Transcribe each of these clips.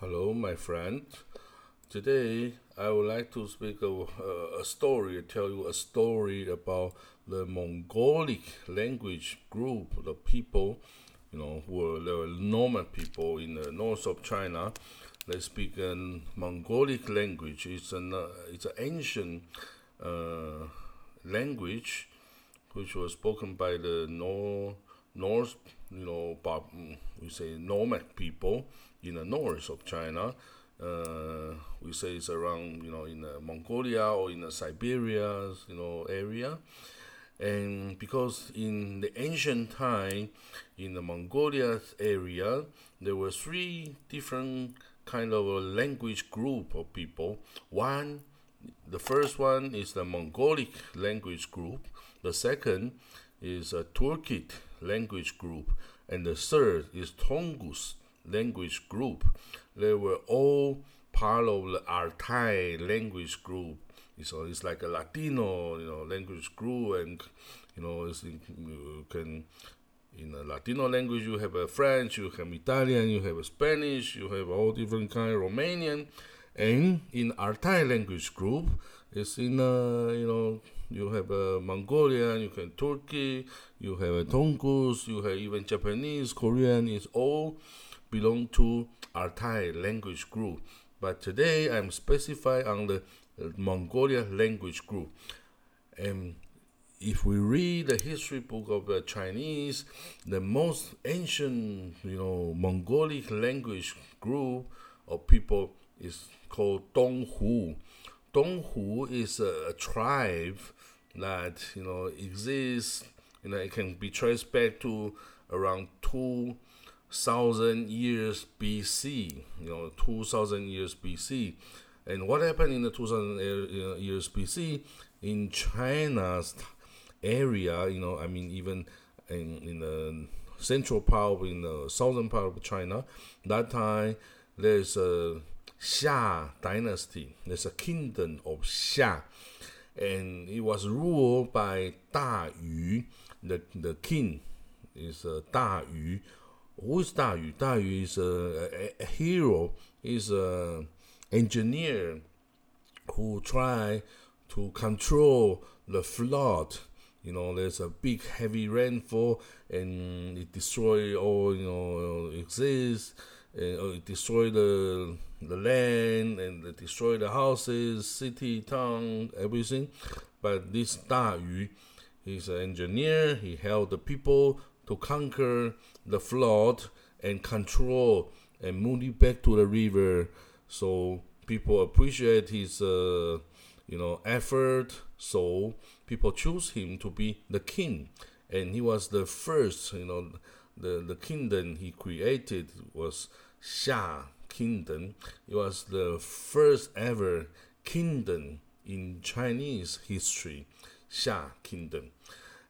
Hello, my friend. Today, I would like to speak of uh, a story, tell you a story about the Mongolic language group, the people, you know, who were the nomad people in the north of China. They speak a Mongolic language. It's an uh, it's an ancient uh, language which was spoken by the North, North you know, we say nomad people in the north of China. Uh, we say it's around, you know, in uh, Mongolia or in the Siberia, you know, area. And because in the ancient time, in the Mongolia area, there were three different kind of language group of people. One, the first one is the Mongolic language group. The second is a Turkic language group, and the third is Tungus language group. They were all part of the Altai language group. So it's like a Latino, you know, language group, and you know, you can in a Latino language you have a French, you have Italian, you have a Spanish, you have all different kind of Romanian, and in Altai language group, it's in uh, you know you have a Mongolian, you have Turkey, you have a Tungus, you have even Japanese, Korean. It's all belong to Altai language group. But today I'm specified on the uh, Mongolia language group. And if we read the history book of the Chinese, the most ancient, you know, Mongolic language group of people is called Donghu. Donghu is a, a tribe that you know exists. You know, it can be traced back to around two thousand years BC. You know, two thousand years BC. And what happened in the two thousand years BC in China's area? You know, I mean, even in, in the central part, in the southern part of China, that time there's a Xia dynasty. There's a kingdom of Xia and it was ruled by Da Yu. The, the king is uh, Da Yu. Who is Da Yu? Da Yu is a, a, a hero, is an engineer who try to control the flood. You know, there's a big heavy rainfall and it destroy all, you know, exists uh, destroy the the land and it destroy the houses, city, town, everything. But this Da Yu, he's an engineer. He helped the people to conquer the flood and control and move it back to the river. So people appreciate his, uh, you know, effort. So people choose him to be the king, and he was the first. You know, the the kingdom he created was Xia Kingdom. It was the first ever kingdom in Chinese history, Xia Kingdom.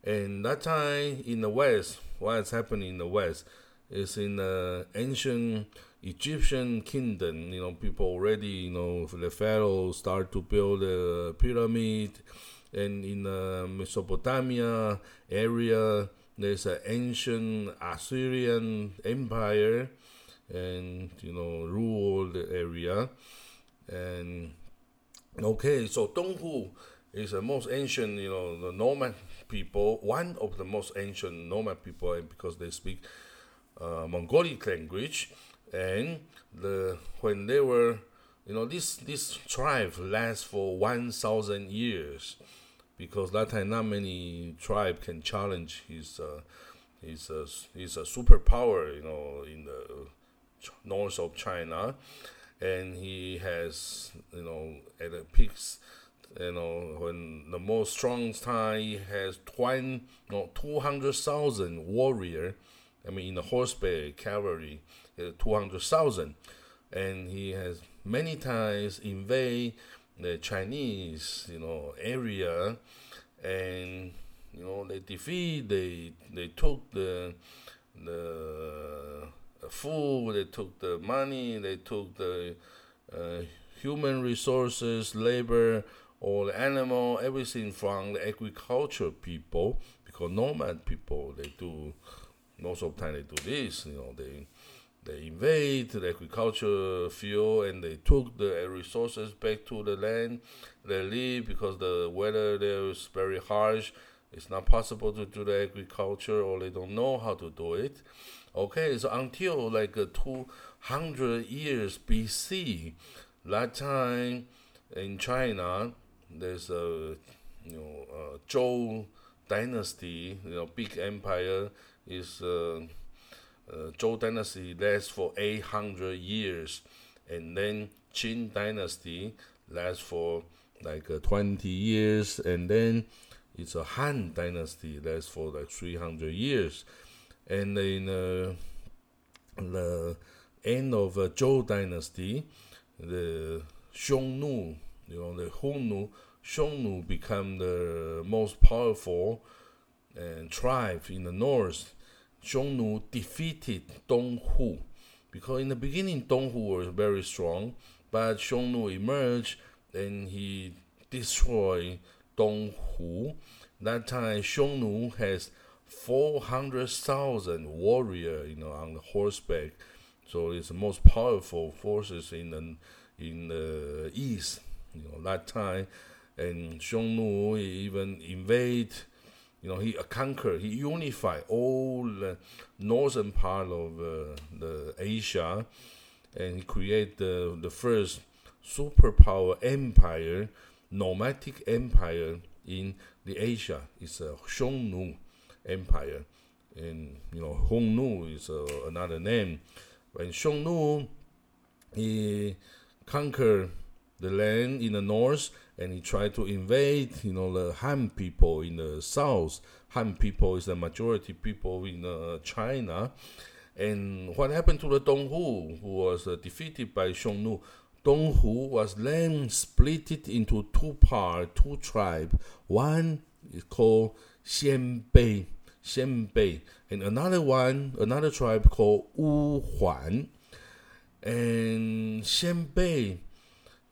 And that time in the West, what's happening in the West is in the ancient Egyptian kingdom. You know, people already, you know, the pharaoh start to build a pyramid, and in the Mesopotamia area, there's an ancient Assyrian empire and you know ruled the area and okay so Donghu is the most ancient you know the nomad people one of the most ancient nomad people and because they speak uh, Mongolic language and the when they were you know this this tribe lasts for 1000 years because that time not many tribe can challenge his uh, his uh, his a superpower you know in the north of China, and he has you know at the peaks, you know when the most strong he has 20, no, two hundred thousand warrior. I mean in the horseback cavalry, two hundred thousand, and he has many times invade the Chinese you know area, and you know they defeat they they took the the food, they took the money, they took the uh, human resources, labor, or the animal, everything from the agriculture people, because nomad people, they do, most of the time they do this, you know, they they invade the agriculture field and they took the resources back to the land they live because the weather there is very harsh. It's not possible to do the agriculture or they don't know how to do it. Okay, so until like uh, 200 years BC, that time in China, there's a you know uh, Zhou dynasty, you know, big empire is uh, uh, Zhou dynasty lasts for 800 years, and then Qin dynasty lasts for like uh, 20 years, and then it's a Han dynasty lasts for like 300 years, and in uh, the end of uh, Zhou dynasty, the Xiongnu, you know, the Hongnu, Xiongnu become the most powerful and tribe in the north. Xiongnu defeated Donghu because in the beginning Donghu was very strong, but Xiongnu emerged and he destroyed Donghu. That time Xiongnu has 400,000 warrior, you know, on the horseback. So it's the most powerful forces in the in the east. You know, that time, and Xiongnu even invade. You know, he conquered, he unified all the northern part of uh, the Asia, and he created the the first superpower empire, nomadic empire in the Asia. It's a Xiongnu empire, and you know Hongnu is uh, another name. When Xiongnu he conquered the land in the north and he tried to invade, you know, the Han people in the south. Han people is the majority people in uh, China. And what happened to the Donghu, who was uh, defeated by Xiongnu? Donghu was then split into two parts, two tribes. One is called Xianbei, Xianbei, and another one, another tribe called Wu Huan. And Xianbei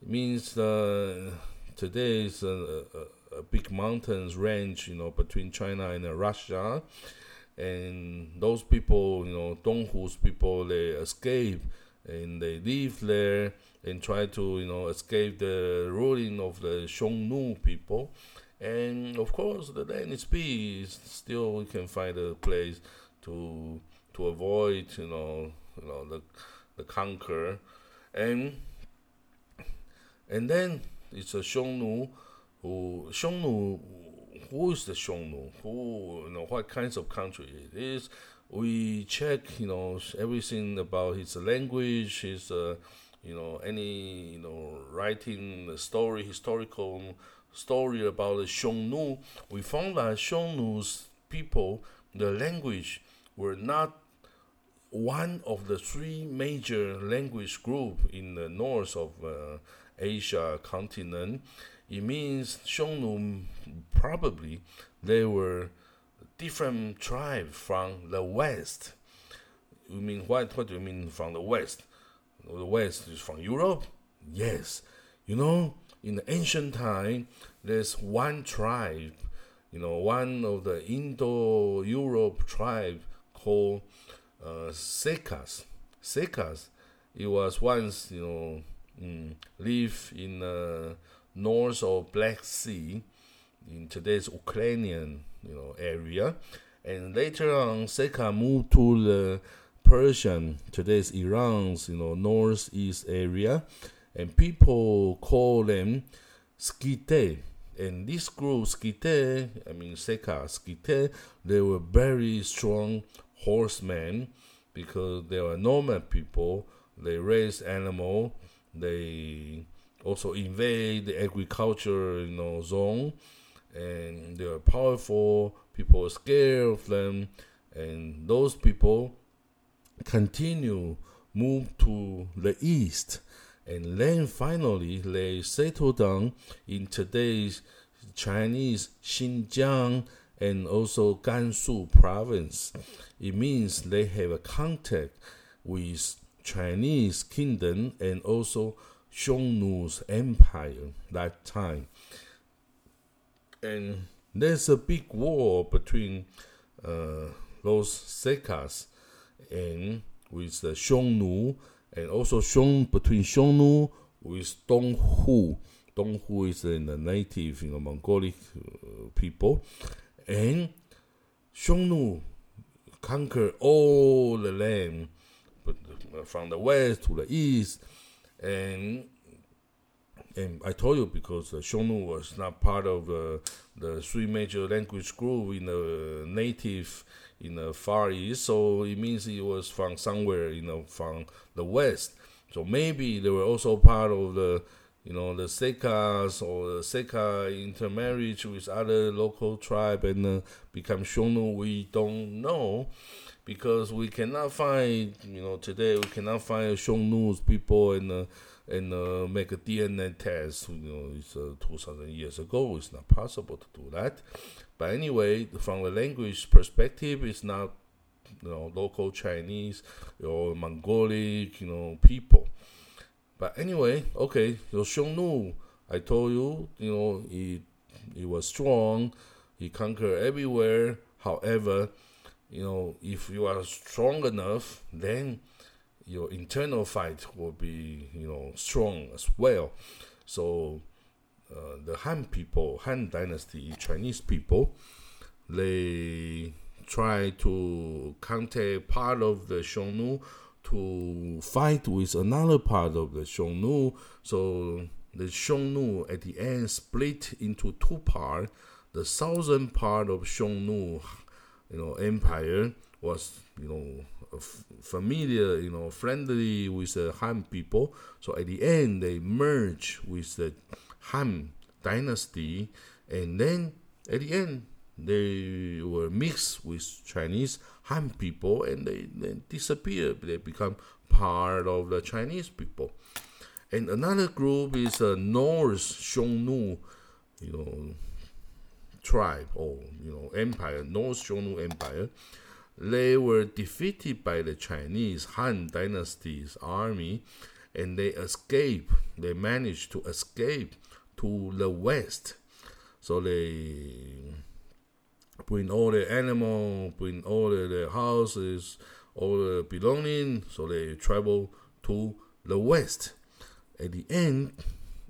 means uh, today is a, a, a, big mountains range, you know, between China and uh, Russia. And those people, you know, Donghu's people, they escape and they live there and try to you know escape the ruling of the Xiongnu people. And of course, the land is. Still, we can find a place to to avoid you know you know the the conquer, and and then it's a Xiongnu who Xiongnu who is the Xiongnu who you know what kinds of country it is. We check you know everything about his language, his uh, you know any you know writing story historical story about the Xiongnu, we found that Xiongnu's people, the language were not one of the three major language group in the north of uh, Asia continent. It means Xiongnu probably they were different tribe from the west. You mean what? What do you mean from the west? the West is from Europe? Yes. You know, in the ancient time, there's one tribe, you know, one of the Indo-Europe tribe called uh, Sekas. Sekas, it was once, you know, mm, live in the north of Black Sea, in today's Ukrainian, you know, area, and later on, Seka moved to the Persian, today's Iran's you know northeast area, and people call them Skite. And this group, Skite, I mean Seka, Skite, they were very strong horsemen because they were nomad people. They raised animal. They also invade the agriculture you know zone, and they are powerful. People are scared of them, and those people continue move to the east and then finally they settle down in today's Chinese Xinjiang and also Gansu province. It means they have a contact with Chinese kingdom and also Xiongnu's empire that time. And there's a big war between uh, those Sekas and with the Xiongnu, and also Xiong between Xiongnu with Donghu. Donghu is in the native, you know, Mongolic uh, people, and Xiongnu conquered all the land, from the west to the east, and and I told you because uh, Xiongnu was not part of uh, the three major language group in the native in the Far East, so it means it was from somewhere, you know, from the west. So maybe they were also part of the, you know, the Sekas or the Seka intermarriage with other local tribe and uh, become Xiongnu. We don't know because we cannot find, you know, today we cannot find Xiongnu's people and. Uh, and uh, make a DNA test. You know, it's uh, 2,000 years ago. It's not possible to do that. But anyway, from the language perspective, it's not you know local Chinese or Mongolic you know people. But anyway, okay, so Xiongnu, I told you, you know, he he was strong. He conquered everywhere. However, you know, if you are strong enough, then your internal fight will be you know strong as well. So uh, the Han people, Han Dynasty, Chinese people, they try to contact part of the Xiongnu to fight with another part of the Xiongnu. So the Xiongnu at the end split into two parts. The southern part of Xiongnu, you know, empire was you know familiar, you know, friendly with the Han people. So at the end, they merge with the Han dynasty, and then at the end, they were mixed with Chinese Han people, and they then disappear. They become part of the Chinese people. And another group is uh, a North Xiongnu, you know, tribe or you know empire, North Xiongnu Empire they were defeated by the Chinese Han Dynasty's army and they escaped. They managed to escape to the west. So they bring all the animal, bring all their houses, all the belonging. So they travel to the west. At the end,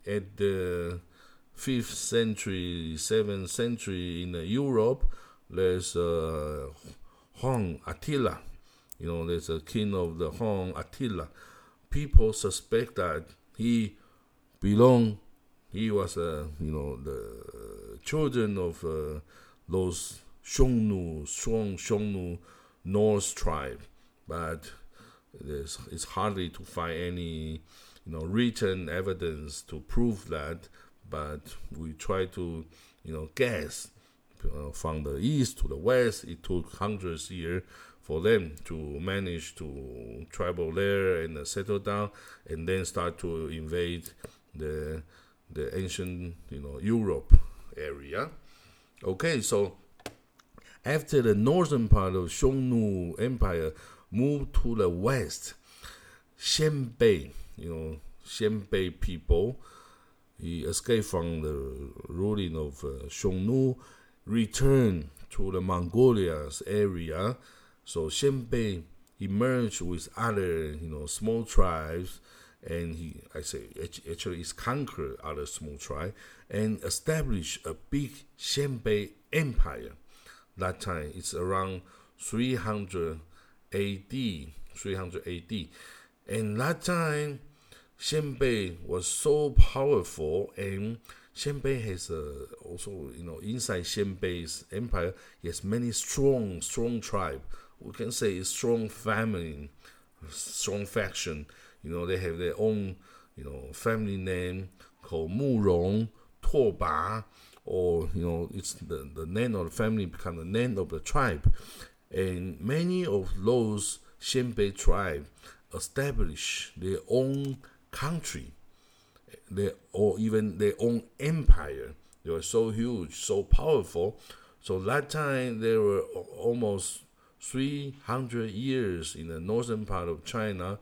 at the fifth century, seventh century in Europe, there's a Hong Attila. You know, there's a king of the Hong Attila. People suspect that he belonged, he was, uh, you know, the children of uh, those Xiongnu, strong Xiongnu Norse tribe. But it's hardly to find any, you know, written evidence to prove that. But we try to, you know, guess uh, from the east to the west. It took hundreds years for them to manage to travel there and uh, settle down, and then start to invade the the ancient you know Europe area. Okay, so after the northern part of Xiongnu Empire moved to the west, Xianbei, you know, Xianbei people, he escaped from the ruling of uh, Xiongnu returned to the Mongolia's area. So Xianbei emerged with other, you know, small tribes, and he, I say, actually, is conquered other small tribes and established a big Xianbei empire. That time it's around 300 AD, 300 AD, and that time Xianbei was so powerful and Xianbei has uh, also, you know, inside Xianbei's empire, he has many strong, strong tribe. We can say strong family, strong faction. You know, they have their own, you know, family name called Murong, Ba, or you know, it's the, the name of the family become the name of the tribe. And many of those Xianbei tribe establish their own country their or even their own empire. They were so huge, so powerful. So that time they were almost 300 years in the northern part of China,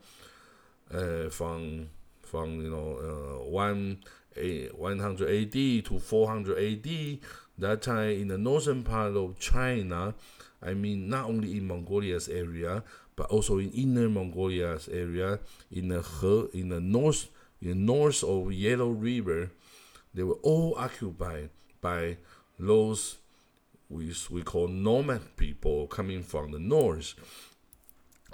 uh, from from you know uh, one a, 100 AD to 400 AD. That time in the northern part of China, I mean not only in Mongolia's area, but also in Inner Mongolia's area, in the He, in the north, in the north of Yellow River, they were all occupied by those we, we call nomad people coming from the north.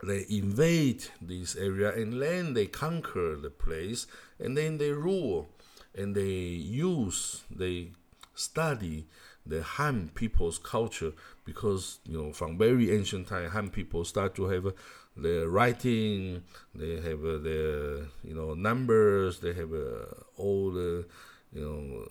They invade this area and then they conquer the place and then they rule and they use, they study the Han people's culture because you know from very ancient time Han people start to have uh, their writing, they have uh, their you know numbers, they have uh, all the you know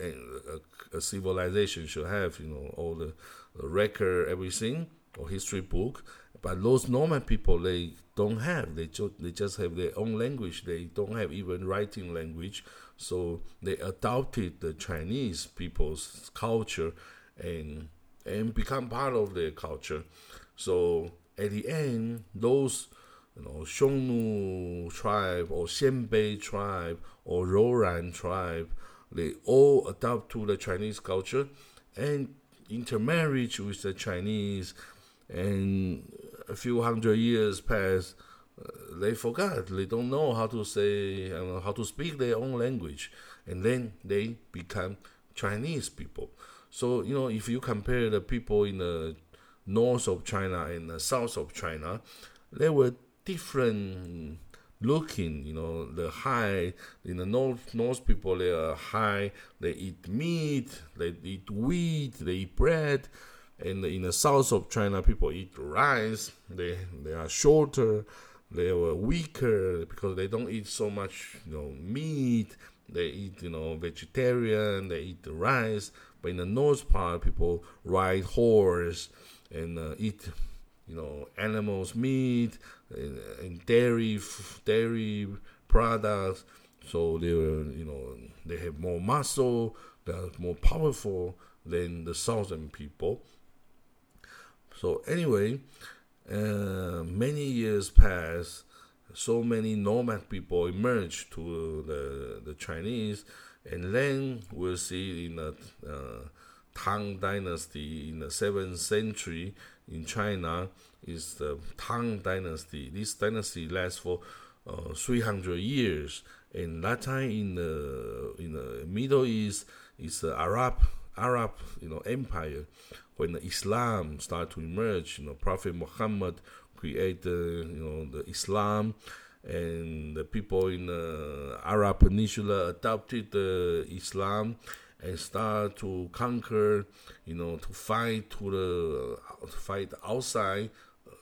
a, a, civilization should have you know all the, the record everything or history book. But those nomad people they don't have. They they just have their own language. They don't have even writing language. So they adopted the Chinese people's culture and and become part of their culture. So at the end, those you know Xiongnu tribe or Xianbei tribe or Rouran tribe, they all adopt to the Chinese culture and intermarriage with the Chinese, and a few hundred years pass they forgot. They don't know how to say, uh, how to speak their own language, and then they become Chinese people. So you know, if you compare the people in the north of China and the south of China, they were different looking. You know, the high in the north, north people they are high. They eat meat. They eat wheat. They eat bread. And in the south of China, people eat rice. They they are shorter they were weaker because they don't eat so much, you know, meat. They eat, you know, vegetarian. They eat the rice. But in the north part, people ride horse and uh, eat, you know, animals' meat and, and dairy, dairy products. So they were, you know, they have more muscle. They're more powerful than the southern people. So anyway, uh, many years pass, so many nomad people emerge to the, the Chinese, and then we'll see in the uh, Tang Dynasty in the 7th century in China is the Tang Dynasty. This dynasty lasts for uh, 300 years, and that time in the in the Middle East is the Arab Arab you know empire when the Islam started to emerge, you know, Prophet Muhammad created, you know, the Islam, and the people in the Arab Peninsula adopted the Islam and start to conquer, you know, to fight to the uh, fight outside. Uh,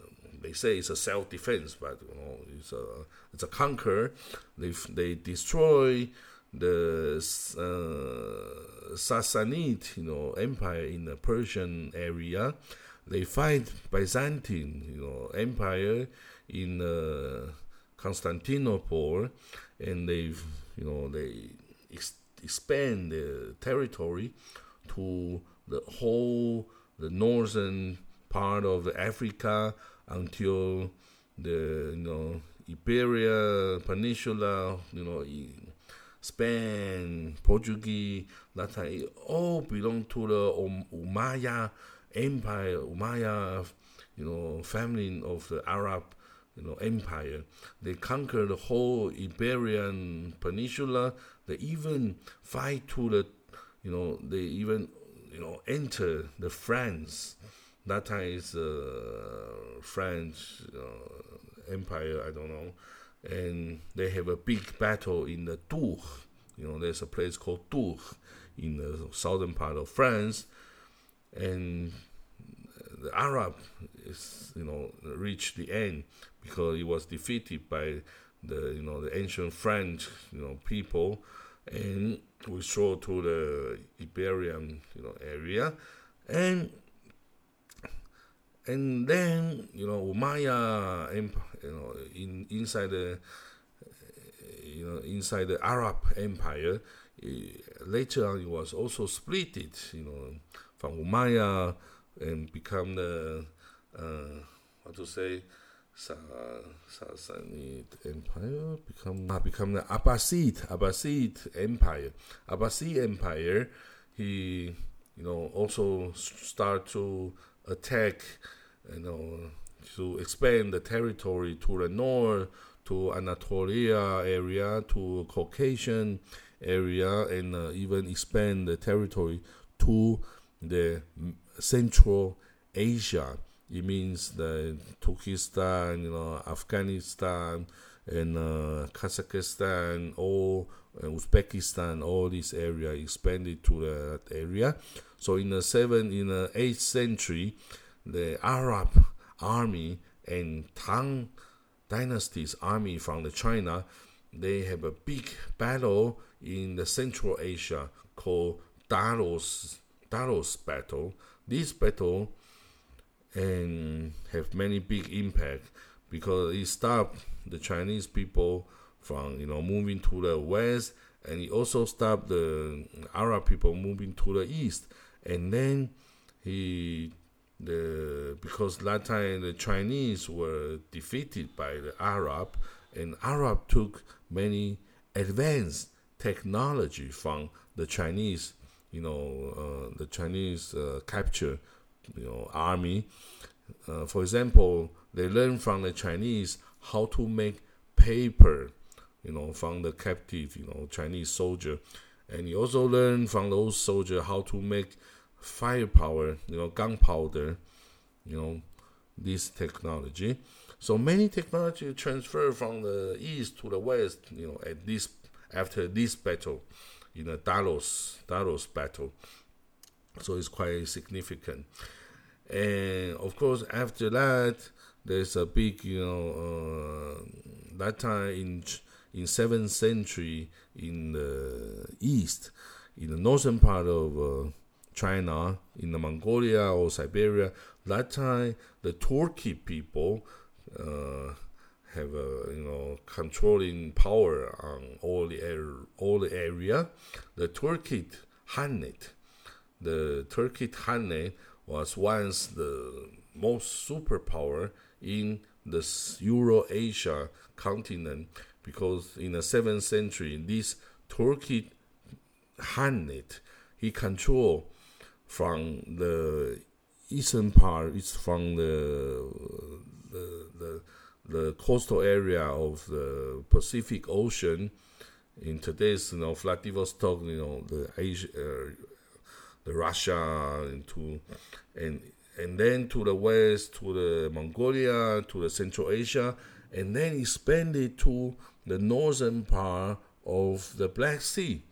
they say it's a self-defense, but you know, it's a it's a conquer. They they destroy the uh, Sassanid, you know, empire in the Persian area. They fight Byzantine, you know, empire in uh, Constantinople, and they, you know, they ex- expand the territory to the whole the northern part of Africa until the you know Iberia Peninsula, you know Spain, Portuguese, time, all belong to the Umayyad Empire, Umayyad, you know, family of the Arab, you know, empire. They conquer the whole Iberian Peninsula. They even fight to the, you know, they even, you know, enter the France. That time is uh, French uh, empire. I don't know and they have a big battle in the Tours. You know, there's a place called Tours in the southern part of France, and the Arab is you know reached the end because he was defeated by the you know the ancient French you know people and withdraw to the Iberian you know area and and then you know Empire, you know, in inside the you know inside the Arab Empire, uh, later on it was also split you know, from Umayyad and become the uh, what to say. Sassanid Empire become uh, become the Abbasid Abbasid Empire. Abbasid Empire, he you know also start to attack, you know, to expand the territory to the north, to Anatolia area, to Caucasian area, and uh, even expand the territory to the Central Asia. It means the Turkestan, you know, Afghanistan, and uh, Kazakhstan, all uh, Uzbekistan, all this area expanded to that area. So in the seventh, in the eighth century, the Arab army and Tang dynasty's army from the China, they have a big battle in the Central Asia called Dalos Dalos battle. This battle and have many big impact because it stopped the Chinese people from you know moving to the west, and he also stopped the Arab people moving to the east. And then he the because time the Chinese were defeated by the Arab, and Arab took many advanced technology from the Chinese, you know, uh, the Chinese uh, capture, you know, army. Uh, for example, they learned from the Chinese how to make paper, you know, from the captive, you know, Chinese soldier, and he also learned from those soldiers how to make firepower, you know, gunpowder, you know, this technology. So many technology transfer from the east to the west, you know, at this after this battle, in the Dalos Dalos battle. So it's quite significant. And of course, after that, there's a big, you know, uh, that time in in seventh century in the east, in the northern part of uh, China, in the Mongolia or Siberia, that time the Turkey people uh, have a you know controlling power on all the all the area. The Turkic Khanate, the Turkic Khanate was once the most superpower in the Euro-Asia continent because in the seventh century, this Turkic Khanate he controlled from the eastern part, it's from the the, the the coastal area of the Pacific Ocean. In today's you know Vladivostok, you know the Asia, uh, the Russia into and and then to the west to the Mongolia to the Central Asia and then expanded to the northern part of the Black Sea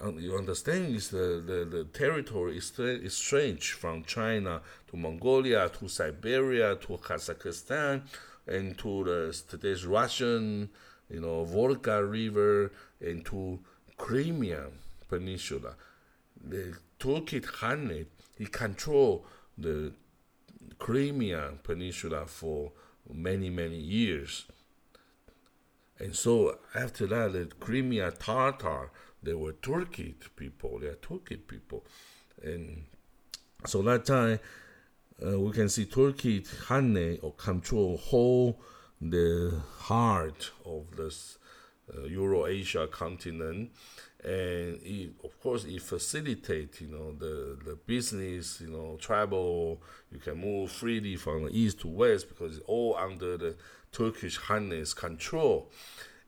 And you understand is the, the, the territory is, is strange from China to Mongolia to Siberia to Kazakhstan and to the today's Russian, you know, Volga River and to Crimea Peninsula. The Turkic Khanate, he controlled the Crimea Peninsula for many, many years. And so after that, the Crimea Tatar, they were Turkic people. They are Turkic people, and so that time uh, we can see Turkey Hanne or control whole the heart of this uh, Euro-Asia continent, and it, of course it facilitates you know the the business you know travel. You can move freely from east to west because it's all under the Turkish Hanne's control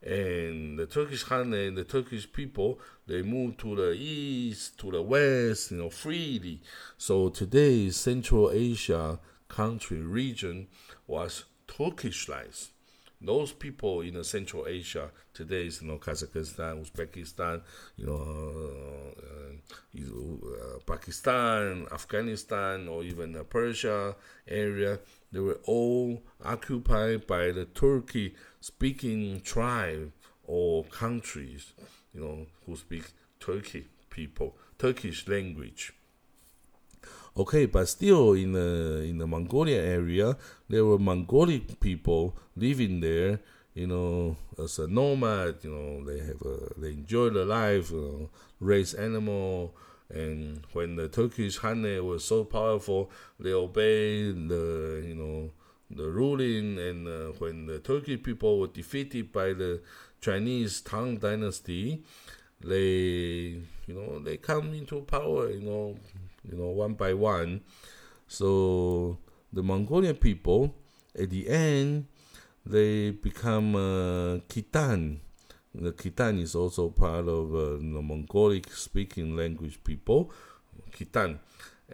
and the Turkish Khan and the Turkish people they move to the east, to the west, you know, freely. So today's Central Asia country region was Turkishized. Those people in Central Asia today is you know Kazakhstan, Uzbekistan, you know uh, uh, Pakistan, Afghanistan, or even the Persia area. They were all occupied by the Turkey speaking tribe or countries, you know, who speak Turkey people, Turkish language. Okay, but still in the in the Mongolia area, there were Mongolic people living there. You know, as a nomad. You know, they have a, they enjoy the life. You know, raise animal. And when the Turkish Khanate was so powerful, they obeyed the you know the ruling, and uh, when the Turkic people were defeated by the Chinese Tang Dynasty, they you know they come into power, you know, you know one by one. So the Mongolian people, at the end, they become uh, Khitan. The Khitan is also part of uh, the Mongolic speaking language people, Khitan.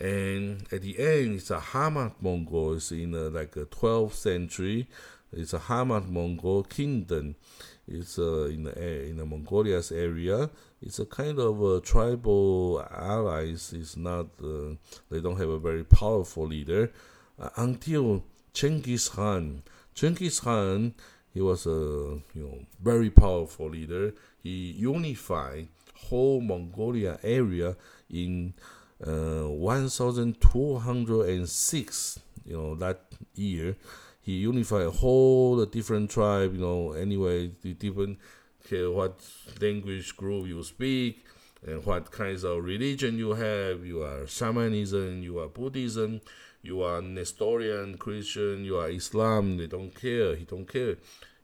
And at the end, it's a Hamad Mongol. It's in uh, like a 12th century. It's a Hamad Mongol kingdom. It's uh, in the in the Mongolia's area. It's a kind of a tribal allies. It's not. Uh, they don't have a very powerful leader uh, until Chengiz Khan. Chengiz Khan, he was a you know very powerful leader. He unified whole Mongolia area in uh, 1206. You know that year he unified whole different tribe. You know, anyway, the different okay, what language group you speak and what kinds of religion you have. You are shamanism, you are Buddhism, you are Nestorian Christian, you are Islam. They don't care. He don't care.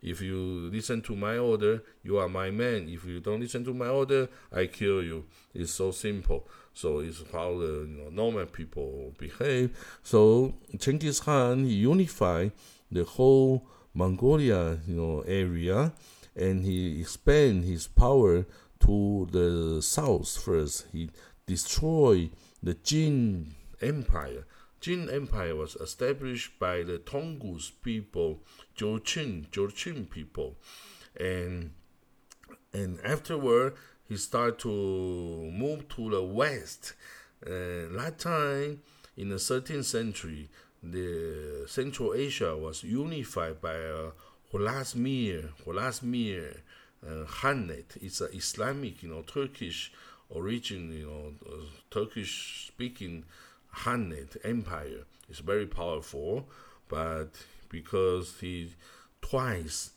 If you listen to my order, you are my man. If you don't listen to my order, I kill you. It's so simple. So it's how the you know, normal people behave. So Genghis Khan unified the whole Mongolia, you know, area, and he expand his power to the south first. He destroyed the Jin Empire. Jin Empire was established by the Tungus people, Jurchen, Jurchen people, and and afterward he started to move to the west. Uh, that time in the 13th century, the Central Asia was unified by uh, Horasmir, Horasmir uh. It's an Islamic, you know, Turkish origin, you know, uh, Turkish-speaking Khanate empire. It's very powerful, but because he twice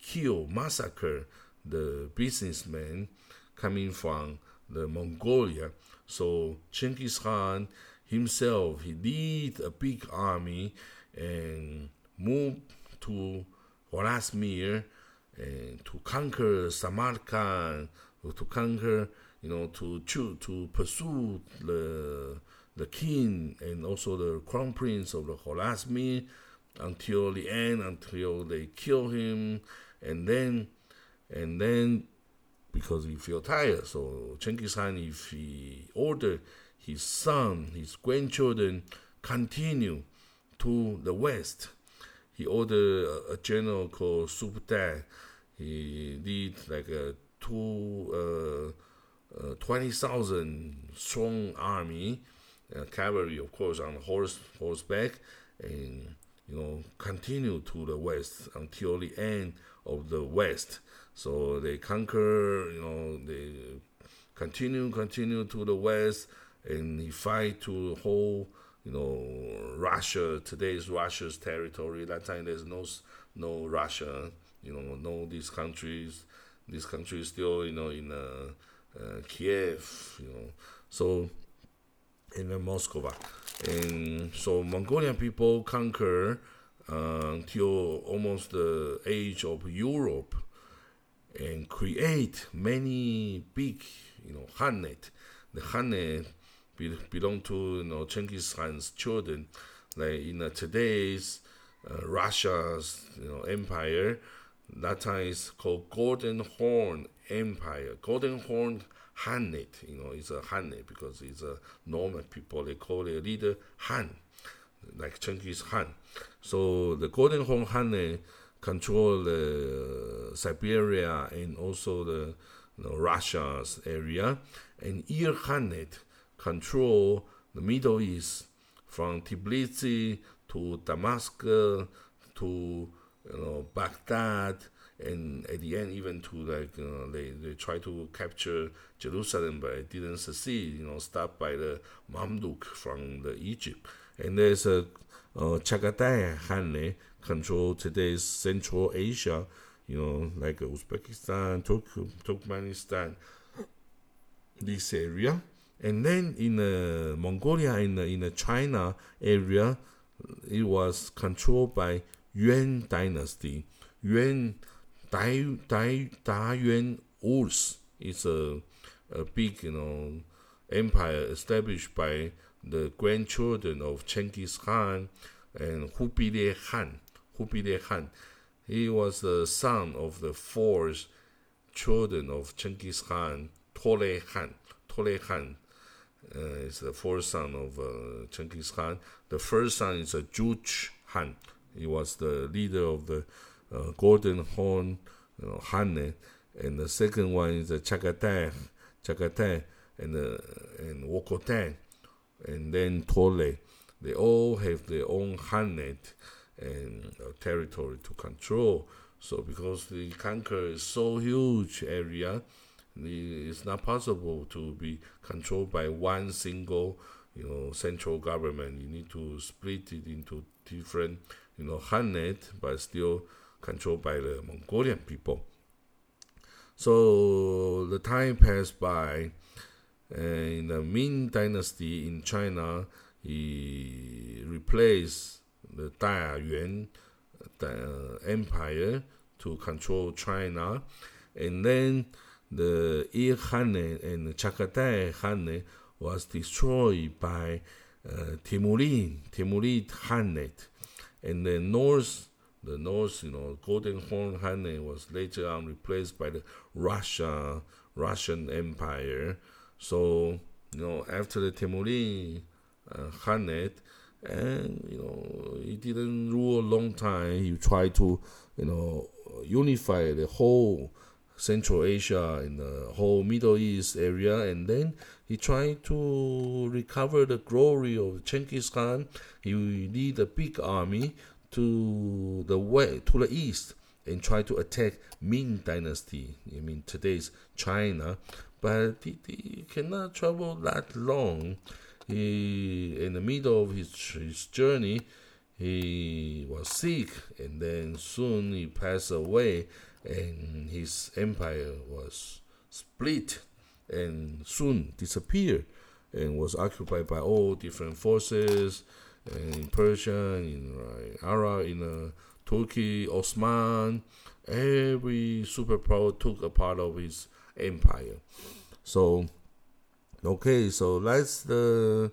killed, massacred the businessmen coming from the Mongolia, so Genghis Khan himself. He lead a big army and move to Horasmir and eh, to conquer Samarkand, to conquer, you know, to to, to pursue the the king and also the crown prince of the Horasmir until the end, until they kill him, and then and then because he feel tired, so Genghis Khan, if he order his son, his grandchildren continue to the west. He ordered a, a general called Subtai. He lead like a two uh, uh, twenty thousand strong army, uh, cavalry of course on horse horseback, and you know continue to the west until the end of the west. So they conquer, you know, they continue continue to the west and he fight to hold you know Russia today's Russia's territory. That time there's no no Russia, you know, no these countries. These countries still you know in uh, uh, Kiev, you know, so in uh, Moscow, and so Mongolian people conquer uh, until almost the age of Europe and create many big you know Khanate. The be, belong to you know Genghis Khan's children, like in uh, today's uh, Russia's you know empire. That time is called Golden Horn Empire. Golden Horn Khanate, you know, it's a Khanate because it's a normal people. They call their leader Han, like Genghis Khan. So the Golden Horn Khanate control the Siberia and also the you know, Russia's area, and Ir Khanate control the Middle East from Tbilisi to Damascus to you know Baghdad and at the end even to like you know, they they try to capture Jerusalem but it didn't succeed you know stopped by the Mamluk from the Egypt. And there's a uh, Chagatai Khanate control today's Central Asia you know like Uzbekistan Turk, Turkmenistan this area and then in uh, Mongolia, in the, in the China area, it was controlled by Yuan dynasty. Yuan Dai Dai Da Yuan Urs is a a big you know empire established by the grandchildren of Genghis Khan, and Hubile Han. Hubile Han. He was the son of the fourth children of Genghis Khan, Tole Khan. Tole Khan uh, is the fourth son of uh, Genghis Khan. The first son is a Juch Han. He was the leader of the uh, Golden Horn you know, Han. And the second one is the Chagatai, Chagatai and, uh, and Wokotai, and then Tole. They all have their own Hannet and uh, territory to control. So because the conquer is so huge area, it's not possible to be controlled by one single, you know, central government. You need to split it into different, you know, Hannet, but still controlled by the Mongolian people. So the time passed by. in the Ming Dynasty in China, he replaced the Daiyuan the uh, empire to control China, and then the Ir Hanne and Chagatai Hanne was destroyed by uh, Timurid, Timurid Hannet, and the north, the north, you know, Golden Horn Hanne was later on replaced by the Russia, Russian Empire. So, you know, after the Timurid uh, and you know he didn't rule a long time. He tried to you know unify the whole Central Asia and the whole Middle East area, and then he tried to recover the glory of Genghis Khan. He lead a big army to the way to the east and try to attack Ming Dynasty. I mean today's China, but he, he cannot travel that long he in the middle of his, his journey he was sick and then soon he passed away and his empire was split and soon disappeared and was occupied by all different forces in Persia, in uh, Arab, in uh, Turkey, Osman, every superpower took a part of his empire. So Okay, so that's the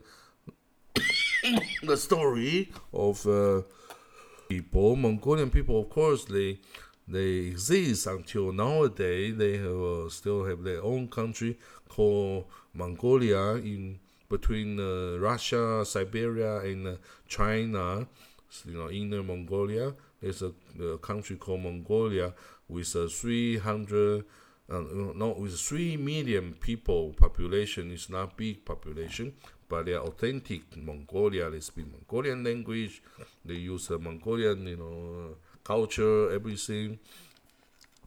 the story of uh, people. Mongolian people, of course, they they exist until nowadays. They have, uh, still have their own country called Mongolia in between uh, Russia, Siberia, and uh, China. You know, inner Mongolia. There's a, a country called Mongolia with a 300 uh, no, with three million people population, it's not big population, but they are authentic Mongolia. They speak Mongolian language. They use the Mongolian, you know, culture, everything.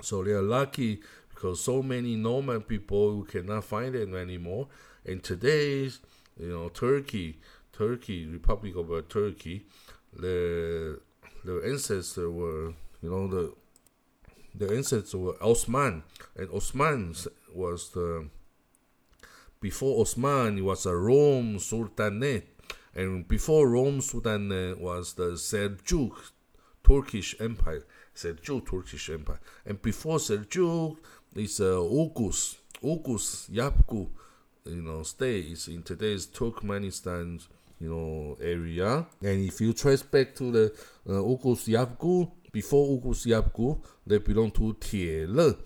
So they are lucky because so many nomad people who cannot find it anymore. And today's, you know, Turkey, Turkey, Republic of uh, Turkey, the the ancestors were, you know, the the ancestors were Osman, and Osman was the before Osman it was a Rum Sultanate, and before Rum Sultanate was the Seljuk Turkish Empire, Seljuk Turkish Empire, and before Seljuk is uh, Oghuz, Oghuz you know, state is in today's Turkmenistan, you know, area, and if you trace back to the uh, Oghuz before Oghuz Yapgu, they belong to Tiele.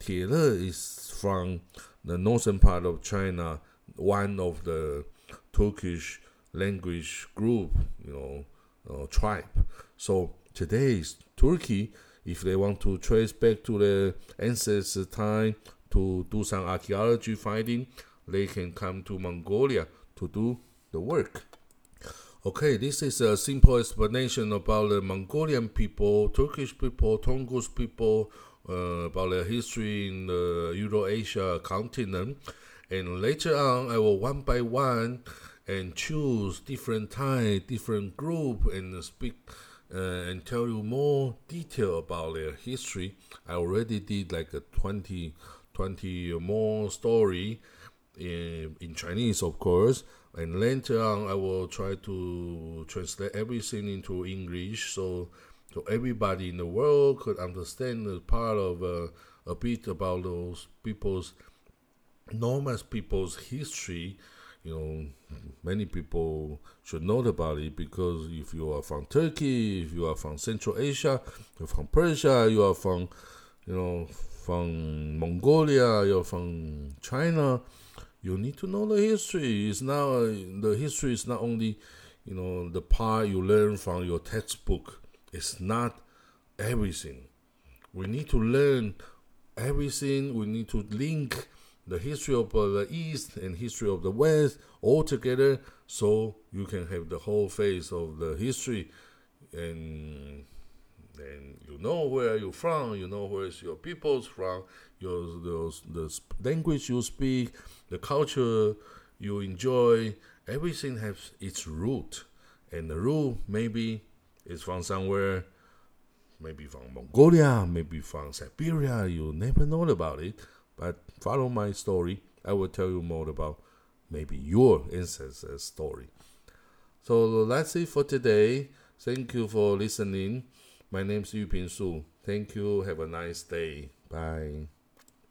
Tiele is from the northern part of China, one of the Turkish language group, you know, uh, tribe. So today's Turkey, if they want to trace back to the ancestors' time to do some archaeology finding, they can come to Mongolia to do the work. Okay, this is a simple explanation about the Mongolian people, Turkish people, Tungus people, uh, about their history in the Eurasia continent. And later on, I will one by one and choose different time, different group, and speak and tell you more detail about their history. I already did like a 20, 20 more story in, in Chinese, of course and later on I will try to translate everything into English so so everybody in the world could understand the part of uh, a bit about those people's enormous people's history you know, many people should know about it because if you are from Turkey, if you are from Central Asia, you're from Persia, you are from, you know, from Mongolia, you're from China, you need to know the history. It's now the history is not only, you know, the part you learn from your textbook. It's not everything. We need to learn everything. We need to link the history of uh, the East and history of the West all together, so you can have the whole face of the history, and and you know where you're from, you know where's your people's from, your the, the language you speak, the culture you enjoy, everything has its root, and the root maybe is from somewhere maybe from Mongolia, maybe from Siberia. You never know about it. But follow my story. I will tell you more about maybe your ancestor story. So that's it for today. Thank you for listening. My name is Yu Ping Su. Thank you. Have a nice day. Bye.